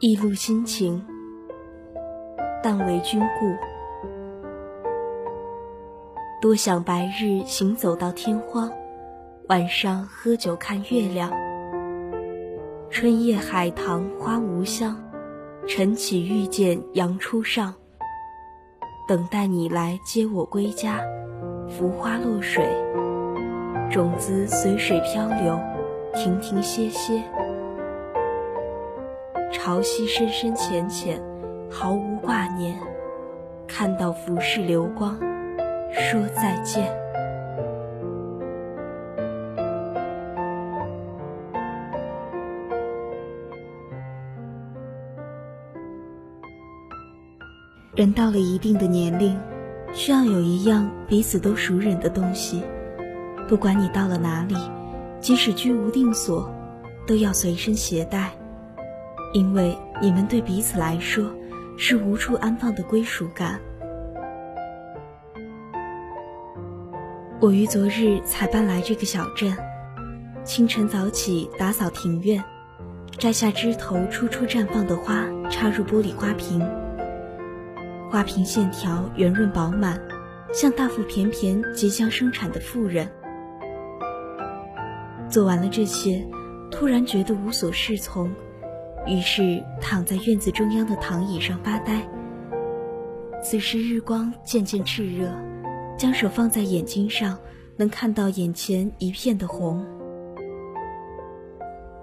一路心情，但为君故。多想白日行走到天荒，晚上喝酒看月亮。春夜海棠花无香，晨起遇见阳初上。等待你来接我归家，浮花落水，种子随水漂流，停停歇歇。潮汐深深浅浅，毫无挂念。看到浮世流光，说再见。人到了一定的年龄，需要有一样彼此都熟稔的东西。不管你到了哪里，即使居无定所，都要随身携带。因为你们对彼此来说是无处安放的归属感。我于昨日才搬来这个小镇，清晨早起打扫庭院，摘下枝头初初绽放的花，插入玻璃花瓶。花瓶线条圆润饱满，像大腹便便即将生产的妇人。做完了这些，突然觉得无所适从。于是躺在院子中央的躺椅上发呆。此时日光渐渐炽热，将手放在眼睛上，能看到眼前一片的红。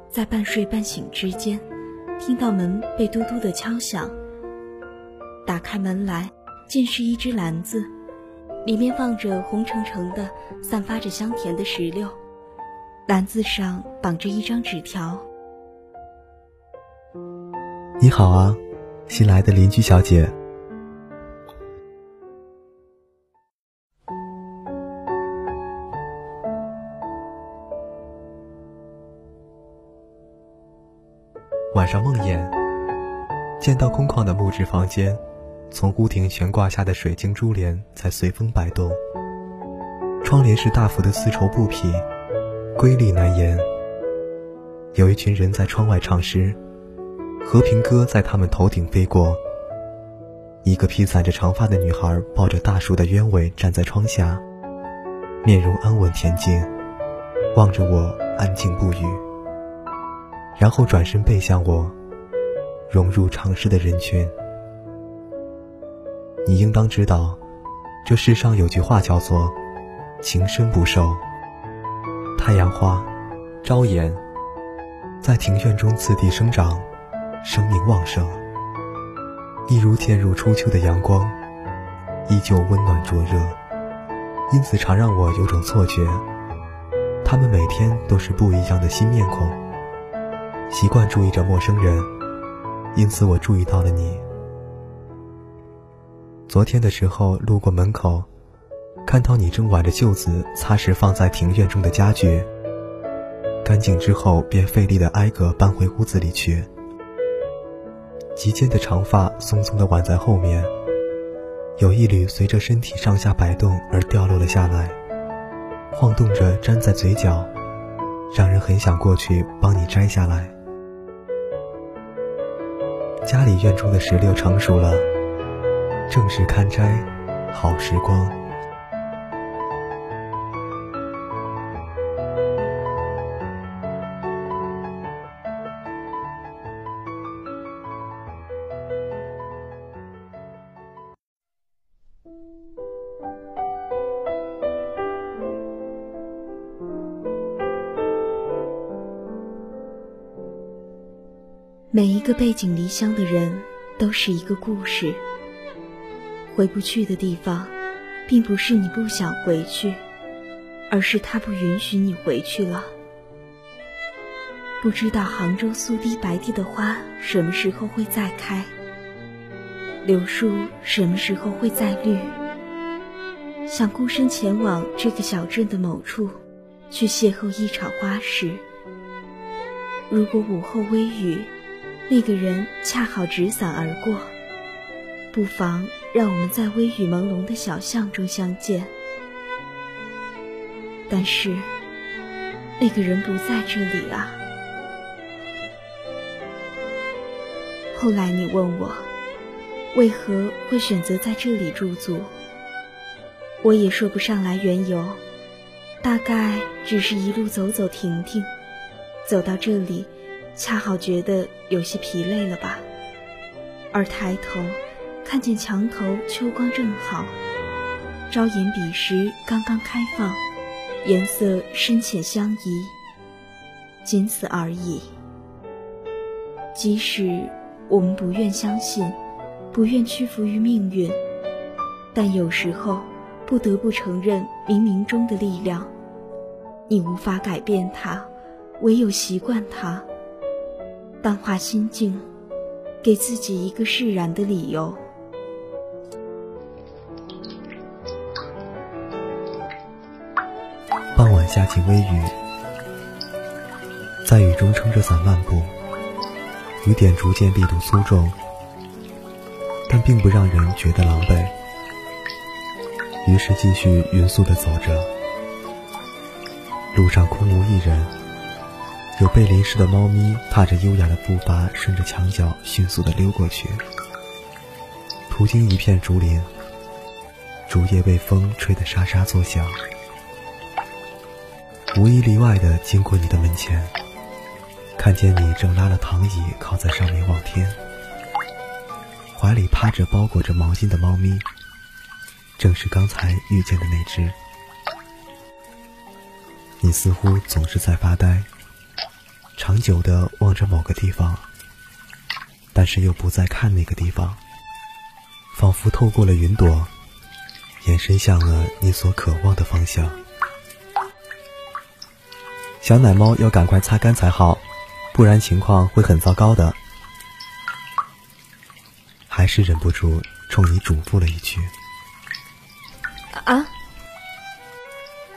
在半睡半醒之间，听到门被嘟嘟的敲响。打开门来，见是一只篮子，里面放着红澄澄的、散发着香甜的石榴，篮子上绑着一张纸条。你好啊，新来的邻居小姐。晚上梦魇，见到空旷的木质房间，从屋顶悬挂下的水晶珠帘在随风摆动。窗帘是大幅的丝绸布匹，瑰丽难言。有一群人在窗外唱诗。和平鸽在他们头顶飞过。一个披散着长发的女孩抱着大树的鸢尾站在窗下，面容安稳恬静，望着我安静不语。然后转身背向我，融入长诗的人群。你应当知道，这世上有句话叫做“情深不寿”。太阳花，朝颜，在庭院中次第生长。生命旺盛，一如渐入初秋的阳光，依旧温暖灼热，因此常让我有种错觉，他们每天都是不一样的新面孔。习惯注意着陌生人，因此我注意到了你。昨天的时候路过门口，看到你正挽着袖子擦拭放在庭院中的家具，干净之后便费力的挨个搬回屋子里去。及肩的长发松松的挽在后面，有一缕随着身体上下摆动而掉落了下来，晃动着粘在嘴角，让人很想过去帮你摘下来。家里院中的石榴成熟了，正是堪斋好时光。每一个背井离乡的人都是一个故事。回不去的地方，并不是你不想回去，而是他不允许你回去了。不知道杭州苏堤白堤的花什么时候会再开，柳树什么时候会再绿。想孤身前往这个小镇的某处，去邂逅一场花事。如果午后微雨。那个人恰好纸伞而过，不妨让我们在微雨朦胧的小巷中相见。但是，那个人不在这里啊。后来你问我，为何会选择在这里驻足，我也说不上来缘由，大概只是一路走走停停，走到这里，恰好觉得有些疲累了吧。而抬头，看见墙头秋光正好，朝颜彼时刚刚开放。颜色深浅相宜，仅此而已。即使我们不愿相信，不愿屈服于命运，但有时候不得不承认冥冥中的力量。你无法改变它，唯有习惯它。淡化心境，给自己一个释然的理由。下起微雨，在雨中撑着伞漫步，雨点逐渐力度粗重，但并不让人觉得狼狈。于是继续匀速的走着，路上空无一人，有被淋湿的猫咪踏着优雅的步伐，顺着墙角迅速的溜过去。途经一片竹林，竹叶被风吹得沙沙作响。无一例外的经过你的门前，看见你正拉了躺椅靠在上面望天，怀里趴着包裹着毛巾的猫咪，正是刚才遇见的那只。你似乎总是在发呆，长久的望着某个地方，但是又不再看那个地方，仿佛透过了云朵，延伸向了你所渴望的方向。小奶猫要赶快擦干才好，不然情况会很糟糕的。还是忍不住冲你嘱咐了一句：“啊！”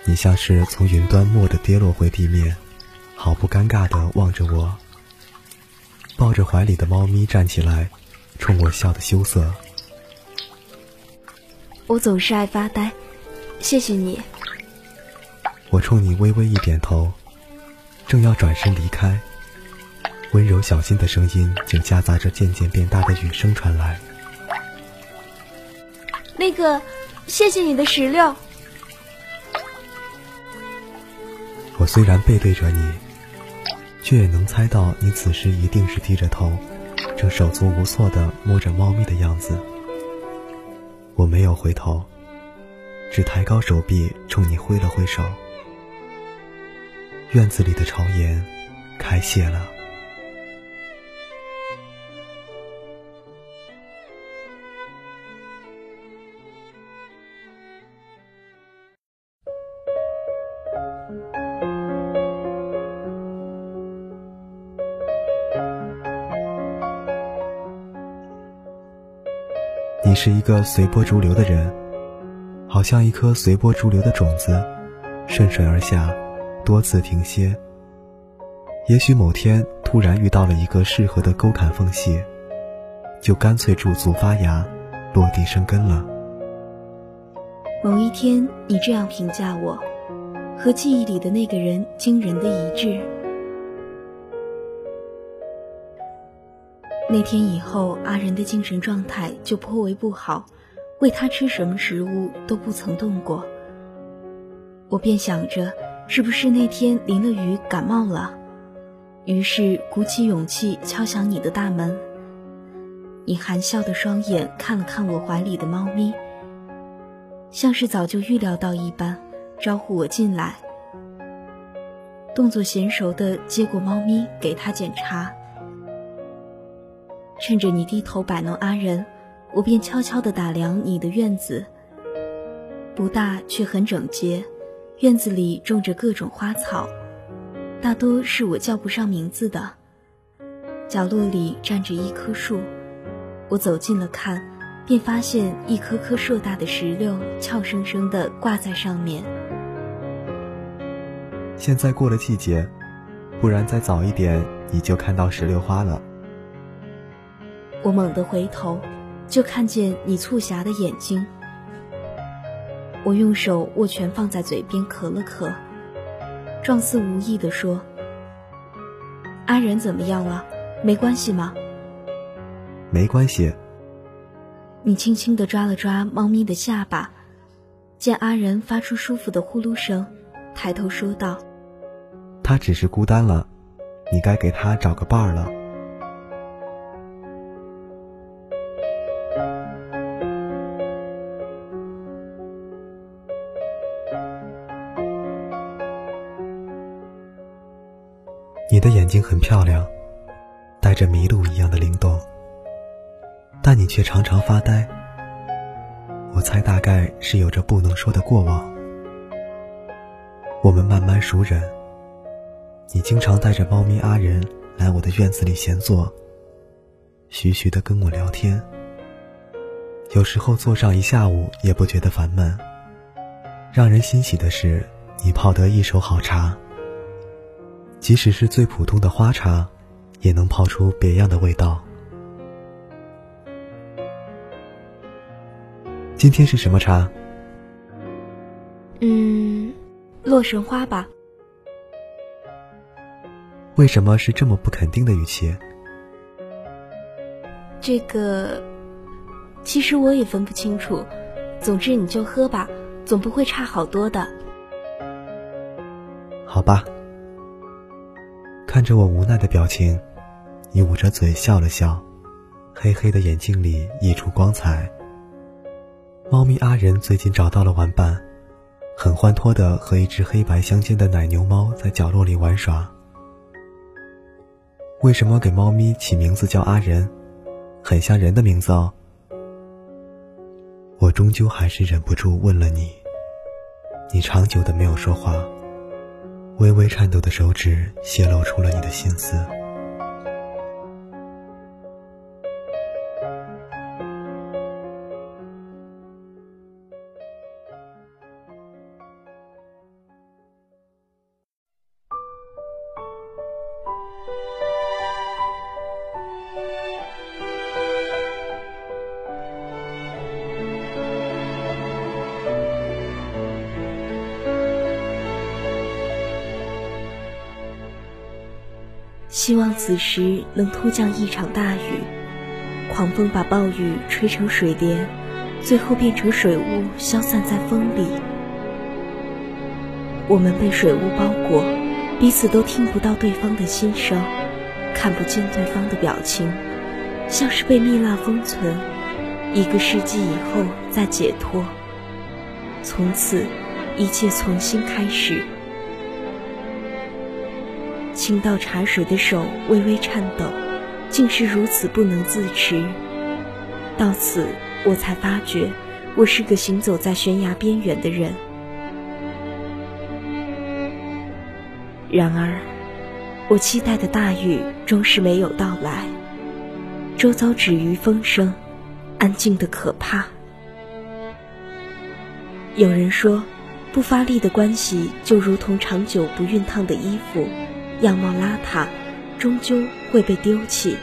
你像是从云端蓦地跌落回地面，毫不尴尬地望着我，抱着怀里的猫咪站起来，冲我笑得羞涩。我总是爱发呆，谢谢你。我冲你微微一点头。正要转身离开，温柔小心的声音竟夹杂着渐渐变大的雨声传来。那个，谢谢你的石榴。我虽然背对着你，却也能猜到你此时一定是低着头，正手足无措的摸着猫咪的样子。我没有回头，只抬高手臂冲你挥了挥手。院子里的朝颜开谢了。你是一个随波逐流的人，好像一颗随波逐流的种子，顺水而下。多次停歇，也许某天突然遇到了一个适合的沟坎缝隙，就干脆驻足发芽，落地生根了。某一天，你这样评价我，和记忆里的那个人惊人的一致。那天以后，阿仁的精神状态就颇为不好，喂他吃什么食物都不曾动过。我便想着。是不是那天淋了雨感冒了？于是鼓起勇气敲响你的大门。你含笑的双眼看了看我怀里的猫咪，像是早就预料到一般，招呼我进来。动作娴熟的接过猫咪给它检查。趁着你低头摆弄阿仁，我便悄悄地打量你的院子，不大却很整洁。院子里种着各种花草，大多是我叫不上名字的。角落里站着一棵树，我走近了看，便发现一颗颗硕大的石榴俏生生地挂在上面。现在过了季节，不然再早一点，你就看到石榴花了。我猛地回头，就看见你促狭的眼睛。我用手握拳放在嘴边，咳了咳，状似无意地说：“阿仁怎么样了？没关系吗？”“没关系。”你轻轻地抓了抓猫咪的下巴，见阿仁发出舒服的呼噜声，抬头说道：“他只是孤单了，你该给他找个伴儿了。”你的眼睛很漂亮，带着麋鹿一样的灵动，但你却常常发呆。我猜大概是有着不能说的过往。我们慢慢熟人，你经常带着猫咪阿仁来我的院子里闲坐，徐徐的跟我聊天。有时候坐上一下午也不觉得烦闷。让人欣喜的是，你泡得一手好茶。即使是最普通的花茶，也能泡出别样的味道。今天是什么茶？嗯，洛神花吧。为什么是这么不肯定的语气？这个，其实我也分不清楚。总之你就喝吧，总不会差好多的。好吧。看着我无奈的表情，你捂着嘴笑了笑，黑黑的眼睛里溢出光彩。猫咪阿仁最近找到了玩伴，很欢脱的和一只黑白相间的奶牛猫在角落里玩耍。为什么给猫咪起名字叫阿仁？很像人的名字哦。我终究还是忍不住问了你，你长久的没有说话。微微颤抖的手指泄露出了你的心思。此时能突降一场大雨，狂风把暴雨吹成水帘，最后变成水雾消散在风里。我们被水雾包裹，彼此都听不到对方的心声，看不见对方的表情，像是被蜜蜡封存，一个世纪以后再解脱。从此，一切重新开始。倾倒茶水的手微微颤抖，竟是如此不能自持。到此，我才发觉，我是个行走在悬崖边缘的人。然而，我期待的大雨终是没有到来，周遭止于风声，安静的可怕。有人说，不发力的关系就如同长久不熨烫的衣服。样貌邋遢，终究会被丢弃。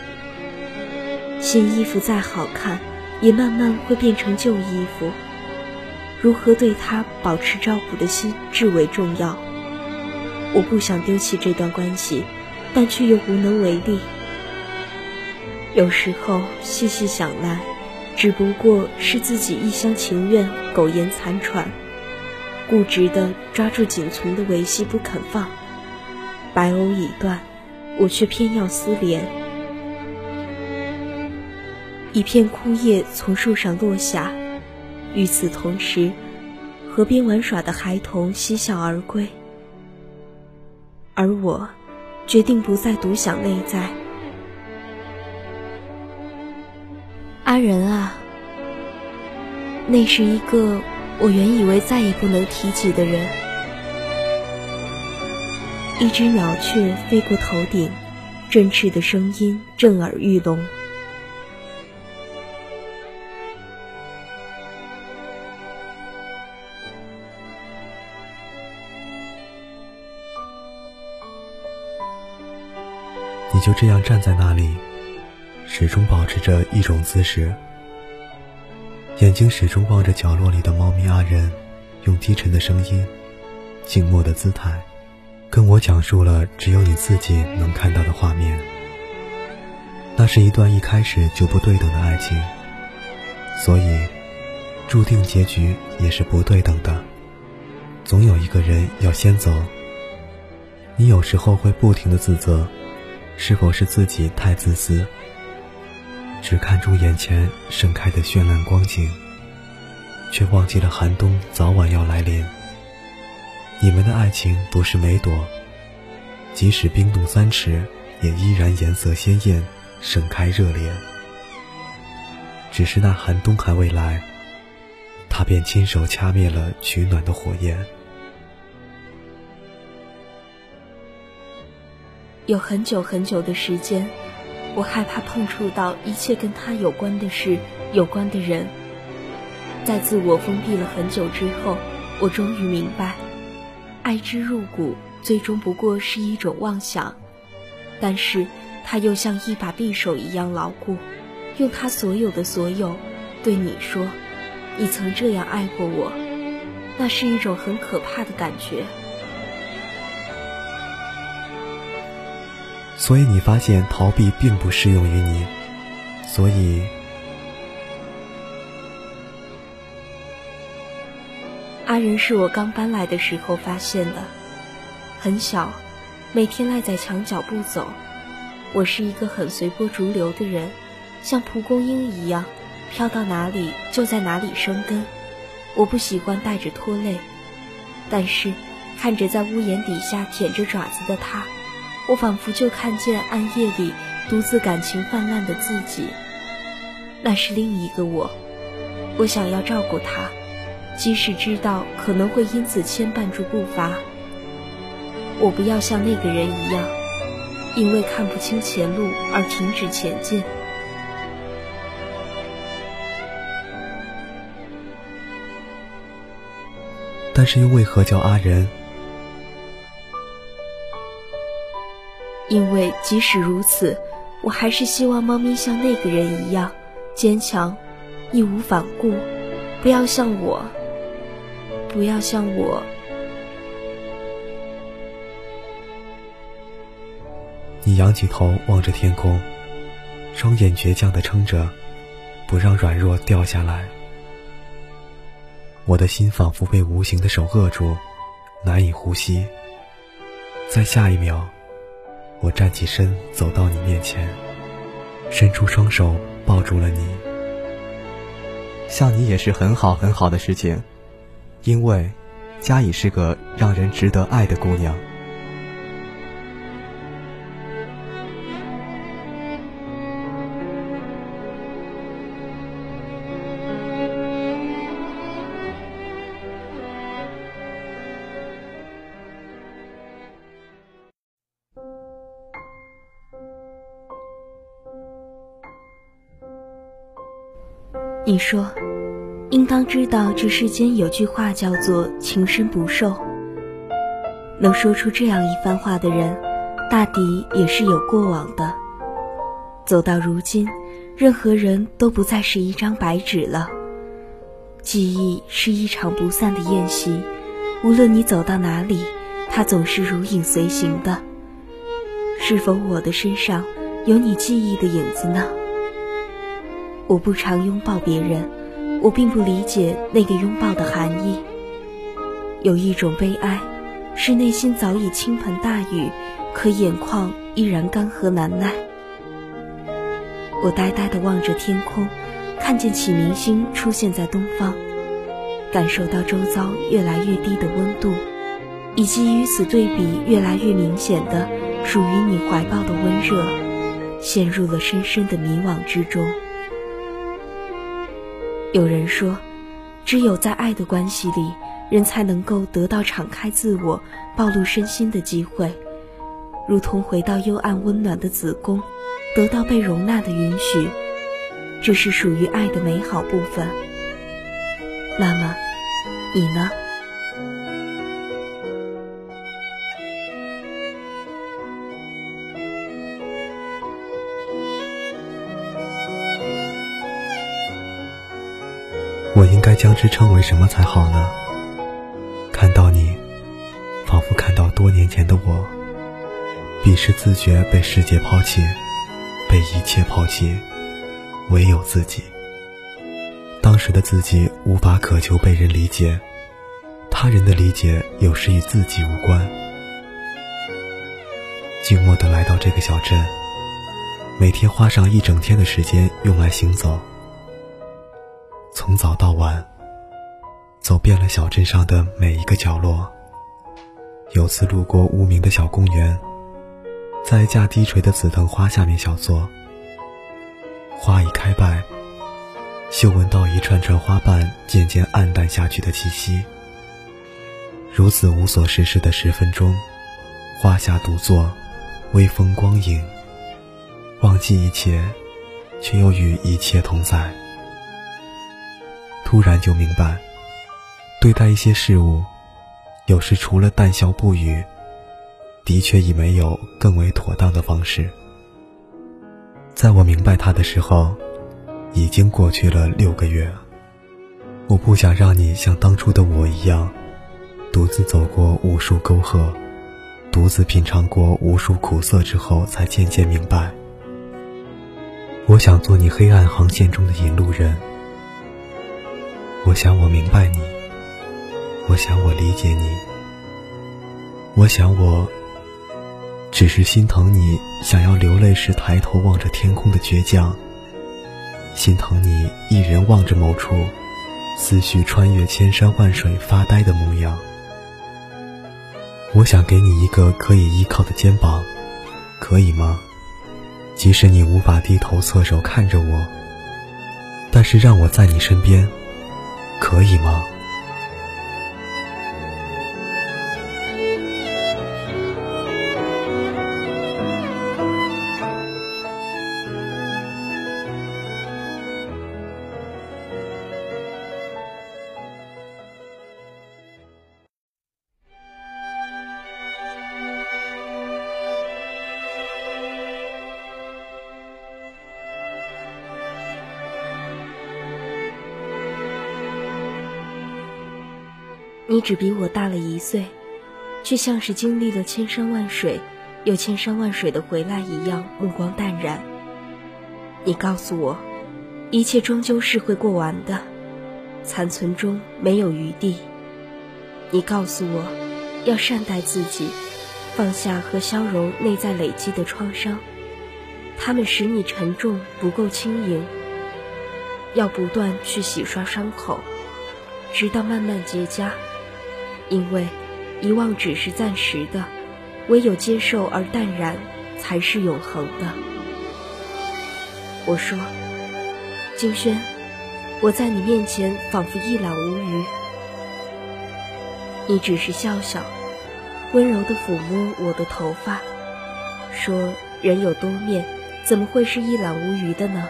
新衣服再好看，也慢慢会变成旧衣服。如何对他保持照顾的心至为重要。我不想丢弃这段关系，但却又无能为力。有时候细细想来，只不过是自己一厢情愿、苟延残喘，固执地抓住仅存的维系不肯放。白藕已断，我却偏要丝连。一片枯叶从树上落下，与此同时，河边玩耍的孩童嬉笑而归。而我，决定不再独享内在。阿仁啊，那是一个我原以为再也不能提起的人。一只鸟雀飞过头顶，振翅的声音震耳欲聋。你就这样站在那里，始终保持着一种姿势，眼睛始终望着角落里的猫咪阿仁，用低沉的声音、静默的姿态，跟我讲述了只有你自己能看到的画面。那是一段一开始就不对等的爱情，所以，注定结局也是不对等的。总有一个人要先走。你有时候会不停的自责，是否是自己太自私，只看重眼前盛开的绚烂光景，却忘记了寒冬早晚要来临。你们的爱情不是梅朵，即使冰冻三尺，也依然颜色鲜艳，盛开热烈。只是那寒冬还未来，他便亲手掐灭了取暖的火焰。有很久很久的时间，我害怕碰触到一切跟他有关的事、有关的人。在自我封闭了很久之后，我终于明白，爱之入骨，最终不过是一种妄想。但是，它又像一把匕首一样牢固，用他所有的所有，对你说：“你曾这样爱过我。”那是一种很可怕的感觉。所以你发现逃避并不适用于你，所以阿仁是我刚搬来的时候发现的，很小，每天赖在墙角不走。我是一个很随波逐流的人，像蒲公英一样，飘到哪里就在哪里生根。我不喜欢带着拖累，但是看着在屋檐底下舔着爪子的他。我仿佛就看见暗夜里独自感情泛滥的自己，那是另一个我。我想要照顾他，即使知道可能会因此牵绊住步伐。我不要像那个人一样，因为看不清前路而停止前进。但是又为何叫阿仁？因为即使如此，我还是希望猫咪像那个人一样坚强，义无反顾，不要像我，不要像我。你仰起头望着天空，双眼倔强的撑着，不让软弱掉下来。我的心仿佛被无形的手扼住，难以呼吸。在下一秒。我站起身，走到你面前，伸出双手抱住了你。像你也是很好很好的事情，因为佳怡是个让人值得爱的姑娘。你说，应当知道这世间有句话叫做“情深不寿”。能说出这样一番话的人，大抵也是有过往的。走到如今，任何人都不再是一张白纸了。记忆是一场不散的宴席，无论你走到哪里，它总是如影随形的。是否我的身上有你记忆的影子呢？我不常拥抱别人，我并不理解那个拥抱的含义。有一种悲哀，是内心早已倾盆大雨，可眼眶依然干涸难耐。我呆呆地望着天空，看见启明星出现在东方，感受到周遭越来越低的温度，以及与此对比越来越明显的属于你怀抱的温热，陷入了深深的迷惘之中。有人说，只有在爱的关系里，人才能够得到敞开自我、暴露身心的机会，如同回到幽暗温暖的子宫，得到被容纳的允许。这是属于爱的美好部分。那么，你呢？将之称为什么才好呢？看到你，仿佛看到多年前的我。彼时自觉被世界抛弃，被一切抛弃，唯有自己。当时的自己无法渴求被人理解，他人的理解有时与自己无关。寂寞地来到这个小镇，每天花上一整天的时间用来行走。从早到晚，走遍了小镇上的每一个角落。有次路过无名的小公园，在一架低垂的紫藤花下面小坐。花已开败，嗅闻到一串串花瓣渐渐暗淡下去的气息。如此无所事事的十分钟，花下独坐，微风光影，忘记一切，却又与一切同在。突然就明白，对待一些事物，有时除了淡笑不语，的确已没有更为妥当的方式。在我明白他的时候，已经过去了六个月。我不想让你像当初的我一样，独自走过无数沟壑，独自品尝过无数苦涩之后，才渐渐明白。我想做你黑暗航线中的引路人。我想我明白你，我想我理解你，我想我只是心疼你想要流泪时抬头望着天空的倔强，心疼你一人望着某处，思绪穿越千山万水发呆的模样。我想给你一个可以依靠的肩膀，可以吗？即使你无法低头侧手看着我，但是让我在你身边。可以吗？你只比我大了一岁，却像是经历了千山万水，又千山万水的回来一样，目光淡然。你告诉我，一切终究是会过完的，残存中没有余地。你告诉我，要善待自己，放下和消融内在累积的创伤，它们使你沉重不够轻盈。要不断去洗刷伤口，直到慢慢结痂。因为遗忘只是暂时的，唯有接受而淡然，才是永恒的。我说，金轩，我在你面前仿佛一览无余。你只是笑笑，温柔的抚摸我的头发，说：“人有多面，怎么会是一览无余的呢？”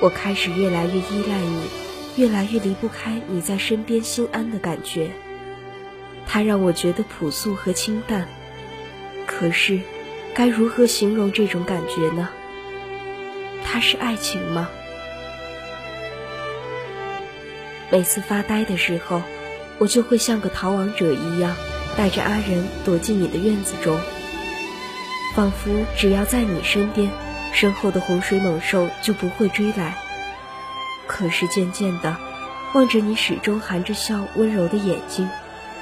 我开始越来越依赖你。越来越离不开你在身边心安的感觉，它让我觉得朴素和清淡。可是，该如何形容这种感觉呢？它是爱情吗？每次发呆的时候，我就会像个逃亡者一样，带着阿仁躲进你的院子中，仿佛只要在你身边，身后的洪水猛兽就不会追来。可是渐渐的，望着你始终含着笑、温柔的眼睛，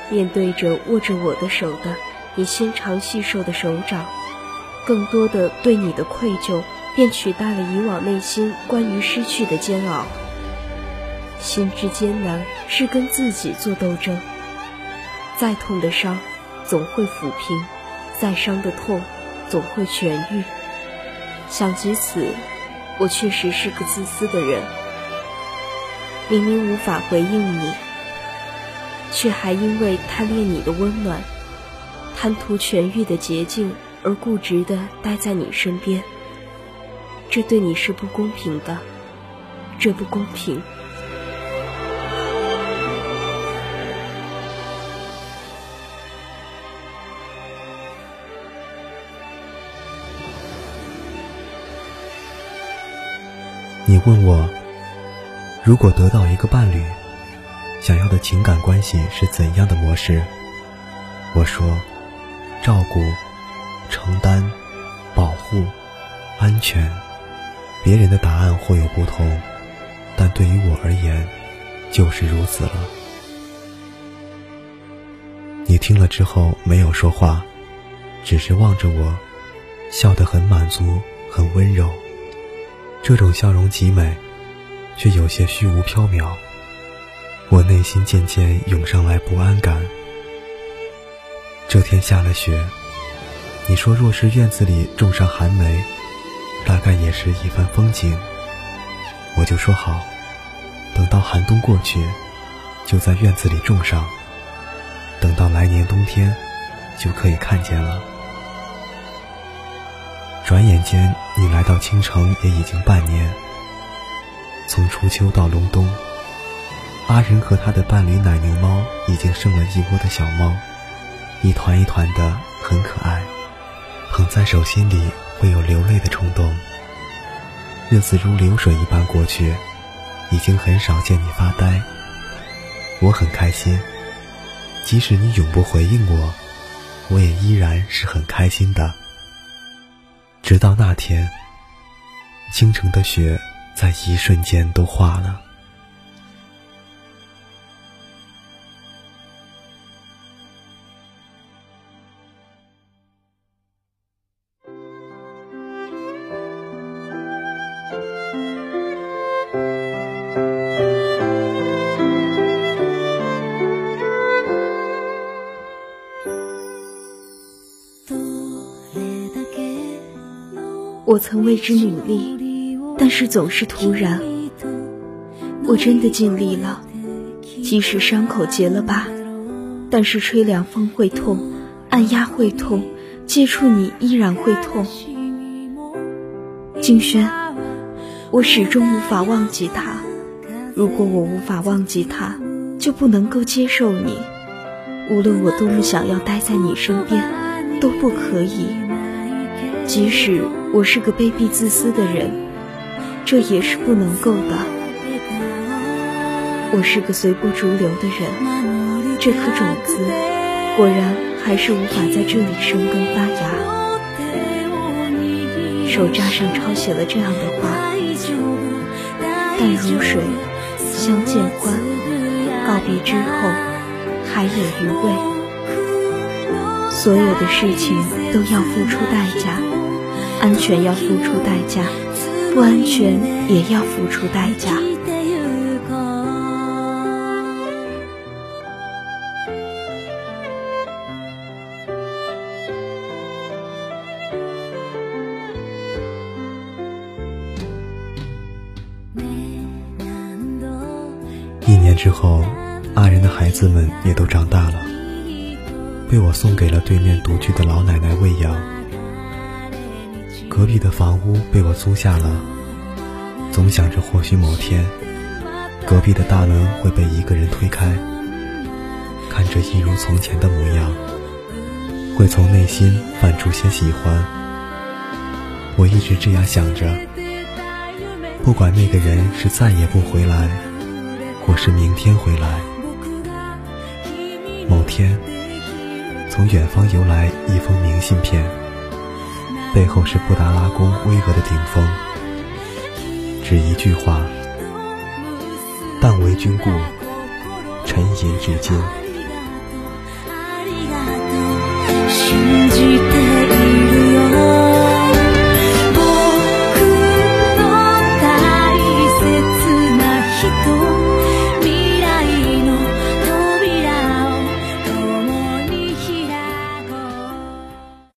面对着握着我的手的你纤长细瘦的手掌，更多的对你的愧疚，便取代了以往内心关于失去的煎熬。心之艰难是跟自己做斗争，再痛的伤总会抚平，再伤的痛总会痊愈。想及此，我确实是个自私的人。明明无法回应你，却还因为贪恋你的温暖、贪图痊愈的捷径而固执地待在你身边。这对你是不公平的，这不公平。你问我。如果得到一个伴侣，想要的情感关系是怎样的模式？我说：照顾、承担、保护、安全。别人的答案或有不同，但对于我而言，就是如此了。你听了之后没有说话，只是望着我，笑得很满足，很温柔。这种笑容极美。却有些虚无缥缈，我内心渐渐涌上来不安感。这天下了雪，你说若是院子里种上寒梅，大概也是一番风景。我就说好，等到寒冬过去，就在院子里种上，等到来年冬天，就可以看见了。转眼间，你来到青城也已经半年。从初秋到隆冬，阿仁和他的伴侣奶牛猫已经生了一窝的小猫，一团一团的，很可爱，捧在手心里会有流泪的冲动。日子如流水一般过去，已经很少见你发呆。我很开心，即使你永不回应我，我也依然是很开心的。直到那天，京城的雪。在一瞬间都化了。我曾为之努力。但是总是突然，我真的尽力了，即使伤口结了疤，但是吹凉风会痛，按压会痛，接触你依然会痛。金轩，我始终无法忘记他。如果我无法忘记他，就不能够接受你。无论我多么想要待在你身边，都不可以。即使我是个卑鄙自私的人。这也是不能够的。我是个随波逐流的人，这颗种子果然还是无法在这里生根发芽。手札上抄写了这样的话：淡如水，相见欢，告别之后还有余味。所有的事情都要付出代价，安全要付出代价。不安全也要付出代价。一年之后，阿仁的孩子们也都长大了，被我送给了对面独居的老奶奶喂养。隔壁的房屋被我租下了，总想着或许某天，隔壁的大门会被一个人推开，看着一如从前的模样，会从内心泛出些喜欢。我一直这样想着，不管那个人是再也不回来，或是明天回来，某天，从远方邮来一封明信片。背后是布达拉宫巍峨的顶峰，只一句话：“但为君故，沉吟至今。”